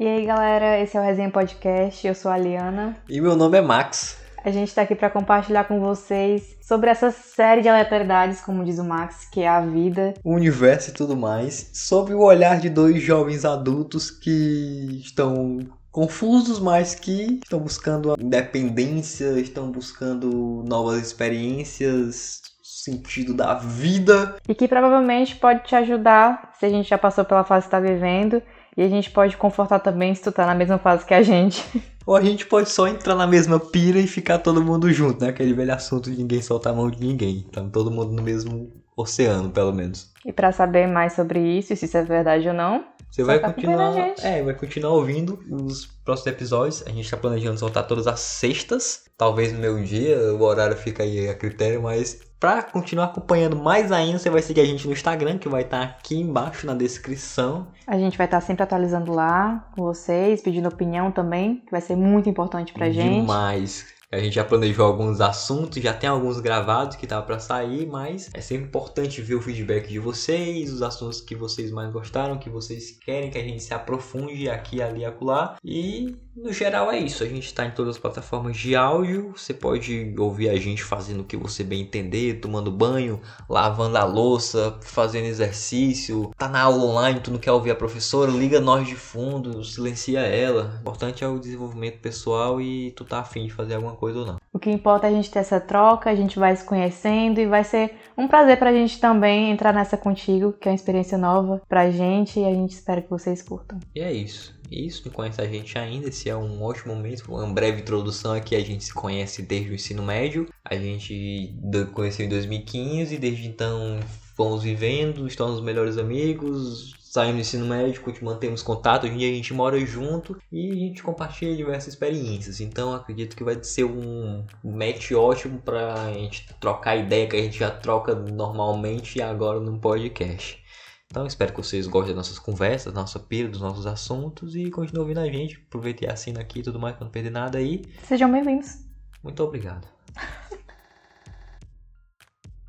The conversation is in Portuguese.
E aí, galera, esse é o Resenha Podcast. Eu sou a Liana. E meu nome é Max. A gente está aqui para compartilhar com vocês sobre essa série de aleatoriedades, como diz o Max, que é a vida, o universo e tudo mais, sobre o olhar de dois jovens adultos que estão confusos, mas que estão buscando a independência, estão buscando novas experiências, sentido da vida. E que provavelmente pode te ajudar se a gente já passou pela fase que está vivendo e a gente pode confortar também se tu tá na mesma fase que a gente. Ou a gente pode só entrar na mesma pira e ficar todo mundo junto, né? Aquele velho assunto de ninguém soltar a mão de ninguém. Então todo mundo no mesmo oceano, pelo menos. E para saber mais sobre isso, e se isso é verdade ou não, você vai tá continuar, é, vai continuar ouvindo os próximos episódios. A gente está planejando soltar todas as sextas. Talvez no meu dia, o horário fica aí a critério, mas para continuar acompanhando mais ainda, você vai seguir a gente no Instagram, que vai estar tá aqui embaixo na descrição. A gente vai estar tá sempre atualizando lá com vocês, pedindo opinião também, que vai ser muito importante pra gente. Demais. A gente já planejou alguns assuntos, já tem alguns gravados que tava para sair, mas é sempre importante ver o feedback de vocês, os assuntos que vocês mais gostaram, que vocês querem que a gente se aprofunde aqui, ali acolá. E no geral é isso. A gente está em todas as plataformas de áudio. Você pode ouvir a gente fazendo o que você bem entender, tomando banho, lavando a louça, fazendo exercício. Tá na aula online, tu não quer ouvir a professora, liga nós de fundo, silencia ela. O importante é o desenvolvimento pessoal e tu tá afim de fazer alguma coisa ou não. O que importa é a gente ter essa troca, a gente vai se conhecendo e vai ser um prazer pra gente também entrar nessa contigo, que é uma experiência nova pra gente e a gente espera que vocês curtam. E é isso. Isso, não conhece a gente ainda, esse é um ótimo momento, uma breve introdução aqui, a gente se conhece desde o ensino médio, a gente conheceu em 2015 e desde então fomos vivendo, estamos melhores amigos, saímos do ensino médio, mantemos contato, hoje em dia a gente mora junto e a gente compartilha diversas experiências. Então acredito que vai ser um match ótimo para a gente trocar ideia que a gente já troca normalmente agora no podcast. Então espero que vocês gostem das nossas conversas, da nossa pira, dos nossos assuntos e continuem ouvindo a gente. Aproveite e assina aqui e tudo mais para não perder nada aí. Sejam bem-vindos. Muito obrigado.